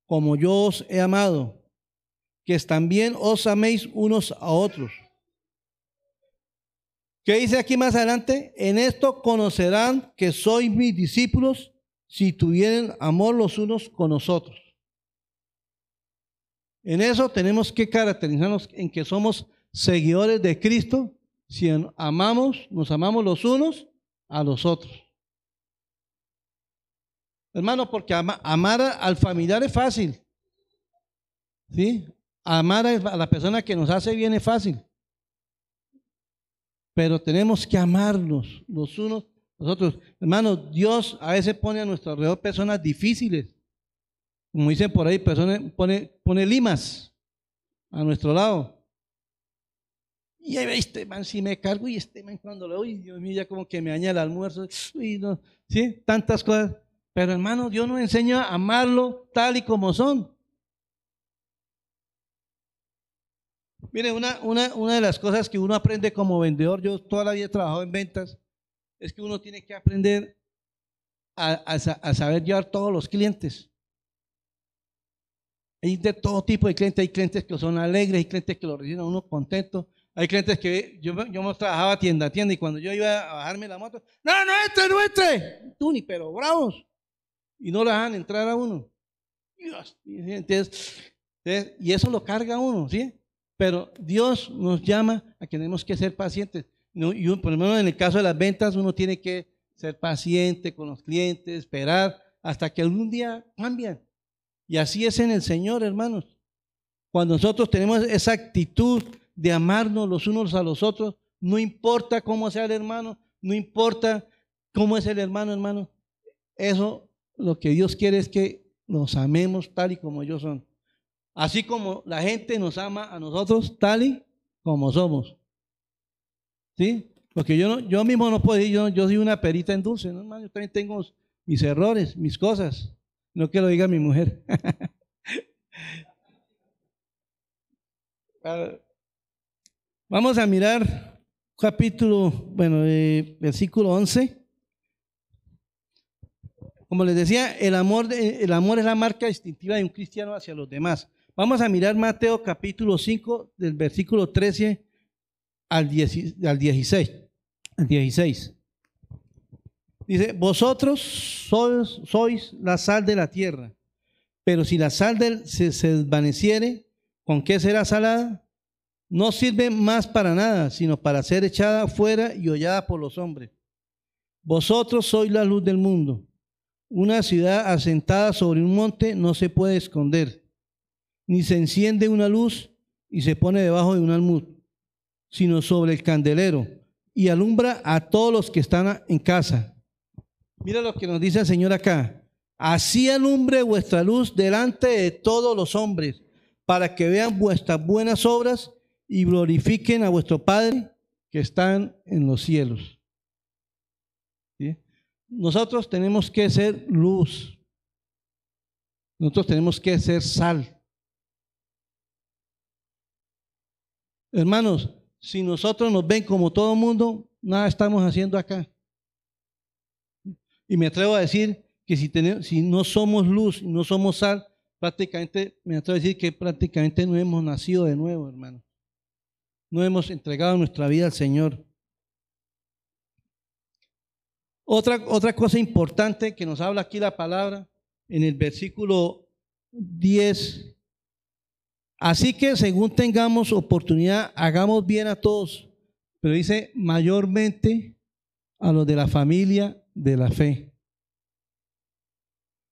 como yo os he amado, que también os améis unos a otros. ¿Qué dice aquí más adelante? En esto conocerán que sois mis discípulos si tuvieren amor los unos con nosotros. En eso tenemos que caracterizarnos en que somos seguidores de Cristo si amamos, nos amamos los unos a los otros. Hermano, porque amar al familiar es fácil. ¿Sí? Amar a la persona que nos hace bien es fácil. Pero tenemos que amarnos los unos los otros. Hermano, Dios a veces pone a nuestro alrededor personas difíciles. Como dicen por ahí, personas, pone, pone limas a nuestro lado. Y ahí este man si me cargo y este man cuando lo oye, Dios mío, ya como que me daña el almuerzo. Y no, ¿sí? Tantas cosas. Pero hermano, Dios nos enseña a amarlo tal y como son. Mire, una, una, una de las cosas que uno aprende como vendedor, yo toda la vida he trabajado en ventas, es que uno tiene que aprender a, a saber llevar todos los clientes. Hay de todo tipo de clientes, hay clientes que son alegres, hay clientes que lo reciben a uno contento, hay clientes que yo, yo trabajaba tienda a tienda y cuando yo iba a bajarme la moto, no, no entre, no entre, tú ni pero bravos, y no lo dejan entrar a uno. y eso lo carga uno, ¿sí? Pero Dios nos llama a que tenemos que ser pacientes. Y por lo menos en el caso de las ventas, uno tiene que ser paciente con los clientes, esperar hasta que algún día cambian. Y así es en el Señor, hermanos. Cuando nosotros tenemos esa actitud de amarnos los unos a los otros, no importa cómo sea el hermano, no importa cómo es el hermano, hermano. Eso lo que Dios quiere es que nos amemos tal y como ellos son. Así como la gente nos ama a nosotros tal y como somos. ¿Sí? Porque yo, yo mismo no puedo decir, yo, yo soy una perita en dulce, ¿no, hermano? Yo también tengo mis errores, mis cosas. No que lo diga mi mujer. Vamos a mirar capítulo, bueno, eh, versículo 11. Como les decía, el amor, el amor es la marca distintiva de un cristiano hacia los demás. Vamos a mirar Mateo capítulo 5 del versículo 13 al, 16. Al 16. Dice, vosotros sois, sois, la sal de la tierra, pero si la sal se, se desvaneciere, ¿con qué será salada? No sirve más para nada, sino para ser echada fuera y hollada por los hombres. Vosotros sois la luz del mundo. Una ciudad asentada sobre un monte no se puede esconder ni se enciende una luz y se pone debajo de un almud, sino sobre el candelero y alumbra a todos los que están en casa. Mira lo que nos dice el Señor acá. Así alumbre vuestra luz delante de todos los hombres, para que vean vuestras buenas obras y glorifiquen a vuestro Padre que están en los cielos. Nosotros tenemos que ser luz. Nosotros tenemos que ser sal. Hermanos, si nosotros nos ven como todo mundo, nada estamos haciendo acá. Y me atrevo a decir que si, tenemos, si no somos luz no somos sal, prácticamente, me atrevo a decir que prácticamente no hemos nacido de nuevo, hermano. No hemos entregado nuestra vida al Señor. Otra, otra cosa importante que nos habla aquí la palabra en el versículo 10 Así que según tengamos oportunidad, hagamos bien a todos, pero dice mayormente a los de la familia de la fe.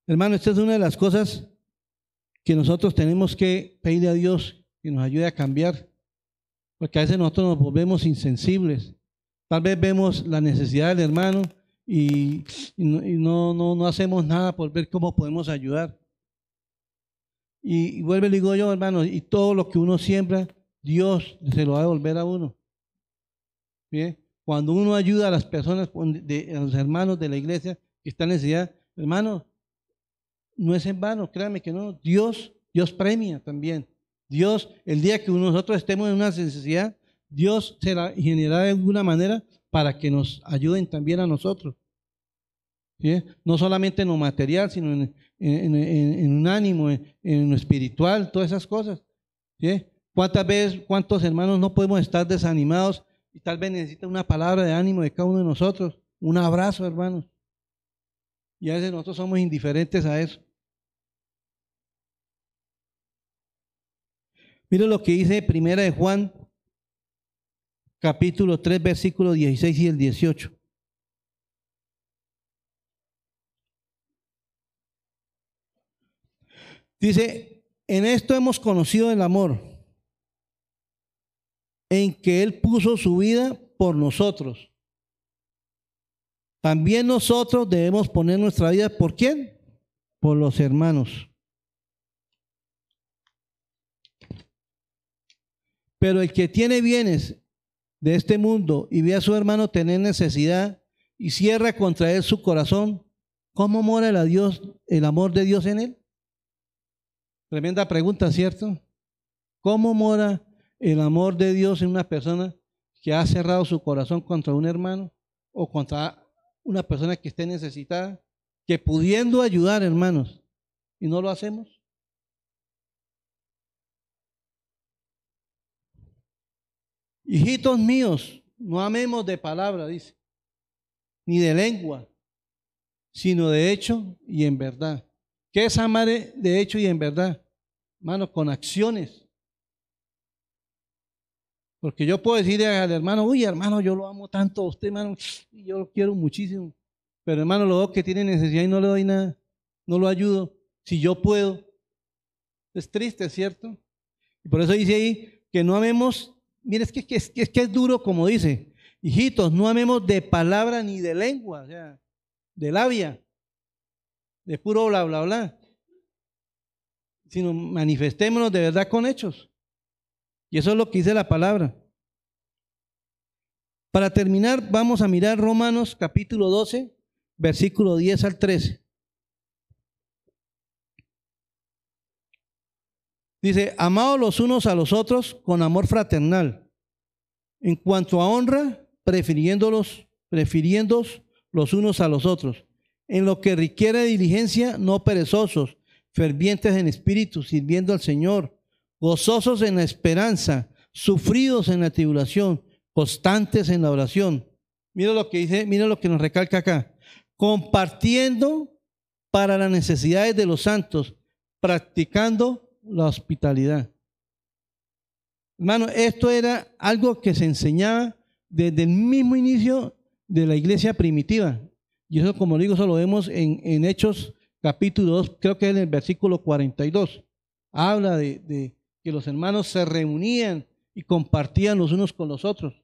Hermano, esta es una de las cosas que nosotros tenemos que pedirle a Dios que nos ayude a cambiar, porque a veces nosotros nos volvemos insensibles. Tal vez vemos la necesidad del hermano y, no, no, no hacemos nada por ver cómo podemos ayudar. Y, vuelve, le digo yo, hermano, y todo lo que uno siembra, Dios se lo va a devolver a uno. ¿Bien? Cuando uno ayuda a las personas, de, a los hermanos de la iglesia que están en necesidad, hermano, no es en vano, créame que no. Dios, Dios premia también. Dios, el día que nosotros estemos en una necesidad, Dios se la generará de alguna manera para que nos ayuden también a nosotros. No solamente en lo material, sino en, un ánimo, en, lo espiritual, todas esas cosas. ¿Cuántas veces, cuántos hermanos no podemos estar desanimados y tal vez necesitan una palabra de ánimo de cada uno de nosotros? Un abrazo, hermanos. Y a veces nosotros somos indiferentes a eso. Mira lo que dice Primera de Juan, capítulo 3, versículos 16 y el 18. Dice, en esto hemos conocido el amor, en que Él puso su vida por nosotros. También nosotros debemos poner nuestra vida por quién? Por los hermanos. Pero el que tiene bienes de este mundo y ve a su hermano tener necesidad y cierra contra él su corazón, ¿cómo mora el, el amor de Dios en él? Tremenda pregunta, ¿cierto? ¿Cómo mora el amor de Dios en una persona que ha cerrado su corazón contra un hermano o contra una persona que esté necesitada, que pudiendo ayudar, hermanos, y no lo hacemos? Hijitos míos, no amemos de palabra, dice, ni de lengua, sino de hecho y en verdad. ¿Qué es amar de hecho y en verdad? Hermano, con acciones. Porque yo puedo decirle al hermano, uy, hermano, yo lo amo tanto a usted, hermano, yo lo quiero muchísimo. Pero hermano, lo veo que tiene necesidad y no le doy nada, no lo ayudo. Si yo puedo. Es triste, ¿cierto? Y por eso dice ahí que no amemos, mire, es que, es, que, es que es duro como dice, hijitos, no amemos de palabra ni de lengua, o sea, de labia de puro bla, bla, bla, sino manifestémonos de verdad con hechos. Y eso es lo que dice la palabra. Para terminar, vamos a mirar Romanos capítulo 12, versículo 10 al 13. Dice, amados los unos a los otros con amor fraternal. En cuanto a honra, prefiriéndolos, prefiriéndoos los unos a los otros en lo que requiere diligencia, no perezosos, fervientes en espíritu, sirviendo al Señor, gozosos en la esperanza, sufridos en la tribulación, constantes en la oración. Mira lo que dice, mira lo que nos recalca acá. Compartiendo para las necesidades de los santos, practicando la hospitalidad. Hermano, esto era algo que se enseñaba desde el mismo inicio de la iglesia primitiva. Y eso, como digo, eso lo vemos en, Hechos capítulo 2, creo que en el versículo 42. Habla de, de que los hermanos se reunían y compartían los unos con los otros.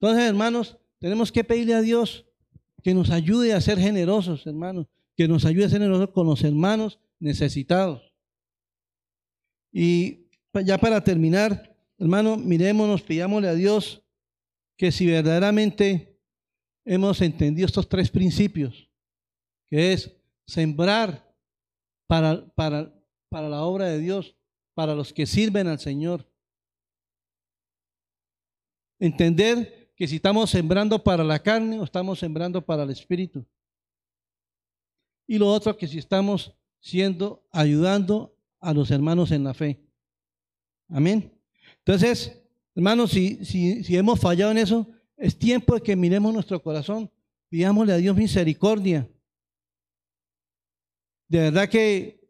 Entonces, hermanos, tenemos que pedirle a Dios que nos ayude a ser generosos, hermanos, que nos ayude a ser generosos con los hermanos necesitados. Y ya para terminar, hermano, mirémonos, pidámosle a Dios que si verdaderamente hemos entendido estos tres principios, que es sembrar para, para, para la obra de Dios, para los que sirven al Señor. Entender que si estamos sembrando para la carne o estamos sembrando para el espíritu. Y lo otro, que si estamos siendo, ayudando a los hermanos en la fe. Amén. Entonces, hermanos, si, si, si hemos fallado en eso, es tiempo de que miremos nuestro corazón, pidámosle a Dios misericordia. De verdad que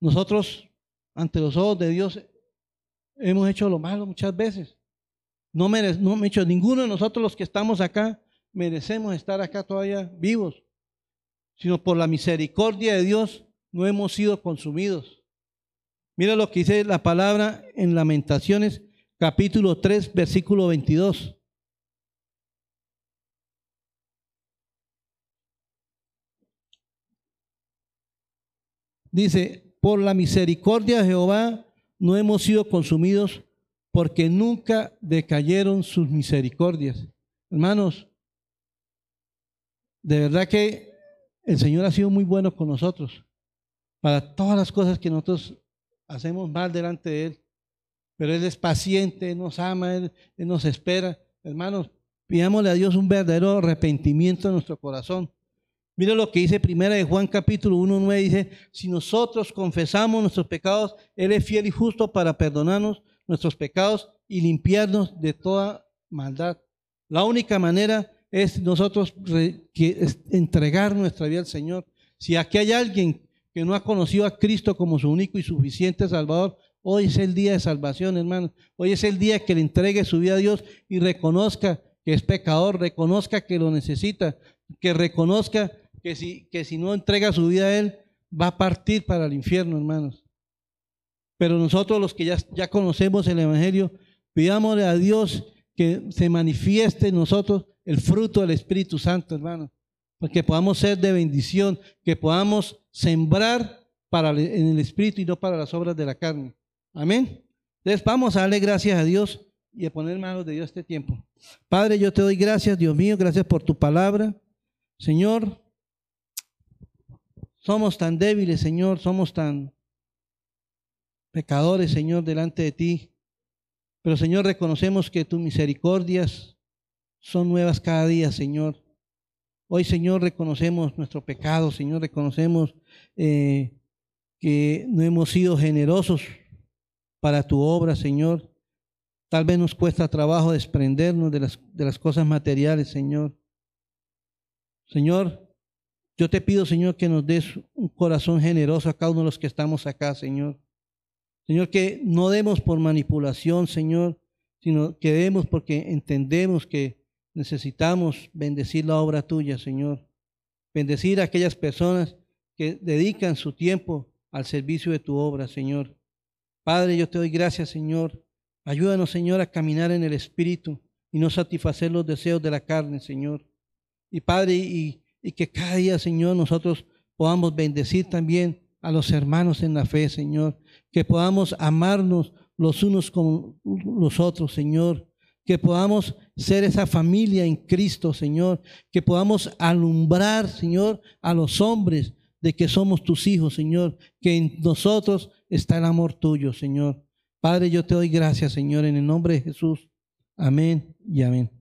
nosotros, ante los ojos de Dios, hemos hecho lo malo muchas veces. No, mere no hemos hecho ninguno de nosotros los que estamos acá merecemos estar acá todavía vivos, sino por la misericordia de Dios no hemos sido consumidos. Mira lo que dice la palabra en Lamentaciones capítulo 3 versículo 22. Dice, por la misericordia de Jehová no hemos sido consumidos porque nunca decayeron sus misericordias. Hermanos, de verdad que el Señor ha sido muy bueno con nosotros para todas las cosas que nosotros hacemos mal delante de Él, pero Él es paciente, Él nos ama, Él, nos espera. Hermanos, pidámosle a Dios un verdadero arrepentimiento en nuestro corazón. Mira lo que dice primera de Juan capítulo 1, 9, dice, si nosotros confesamos nuestros pecados, Él es fiel y justo para perdonarnos nuestros pecados y limpiarnos de toda maldad. La única manera es nosotros entregar nuestra vida al Señor. Si aquí hay alguien que no ha conocido a Cristo como su único y suficiente Salvador, hoy es el día de salvación, hermano. Hoy es el día que le entregue su vida a Dios y reconozca que es pecador, reconozca que lo necesita, que reconozca que si, que si no entrega su vida a Él, va a partir para el infierno, hermanos. Pero nosotros los que ya, ya conocemos el Evangelio, pidámosle a Dios que se manifieste en nosotros el fruto del Espíritu Santo, hermano. Porque podamos ser de bendición, que podamos sembrar para, en el Espíritu y no para las obras de la carne. Amén. Entonces vamos a darle gracias a Dios y a poner manos de Dios este tiempo. Padre, yo te doy gracias, Dios mío, gracias por tu palabra. Señor, somos tan débiles, Señor, somos tan pecadores, Señor, delante de ti. Pero, Señor, reconocemos que tus misericordias son nuevas cada día, Señor. Hoy, Señor, reconocemos nuestro pecado, Señor, reconocemos eh, que no hemos sido generosos para tu obra, Señor. Tal vez nos cuesta trabajo desprendernos de las, de las cosas materiales, Señor. Señor, yo te pido, Señor, que nos des un corazón generoso a cada uno de los que estamos acá, Señor. Señor, que no demos por manipulación, Señor, sino que demos porque entendemos que necesitamos bendecir la obra tuya, Señor. Bendecir a aquellas personas que dedican su tiempo al servicio de tu obra, Señor. Padre, yo te doy gracias, Señor. Ayúdanos, Señor, a caminar en el Espíritu y no satisfacer los deseos de la carne, Señor. Y Padre, y, y que cada día, Señor, nosotros podamos bendecir también a los hermanos en la fe, Señor. Que podamos amarnos los unos con los otros, Señor que podamos ser esa familia en Cristo, Señor, que podamos alumbrar, Señor, a los hombres de que somos tus hijos, Señor, que en nosotros está el amor tuyo, Señor. Padre, yo te doy gracias, Señor, en el nombre de Jesús. Amén y amén.